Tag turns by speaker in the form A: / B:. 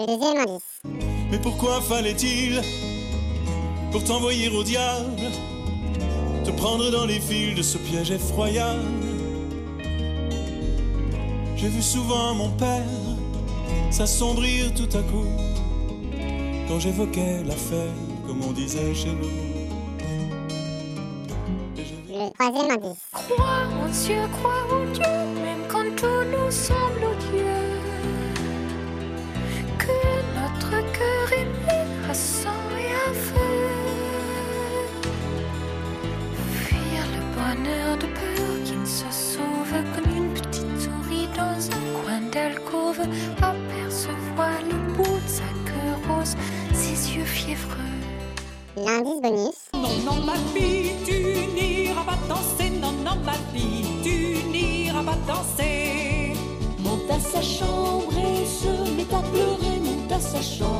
A: Le deuxième indice.
B: Mais pourquoi fallait-il, pour t'envoyer au diable, te prendre dans les fils de ce piège effroyable? J'ai vu souvent mon père s'assombrir tout à coup quand j'évoquais l'affaire, comme on disait chez nous. Et j'ai vu-
A: Le troisième indice.
C: Crois en Dieu, crois en Dieu, bonheur de peur qui ne se sauve comme une petite souris dans un coin d'alcôve. Apercevoir le bout de sa queue rose, ses yeux fiévreux.
A: L'indice bonus.
D: Non, non, ma fille, tu n'iras pas danser. Non, non, ma fille, tu n'iras pas danser. Monte à sa chambre et se met à pleurer. Monte à sa chambre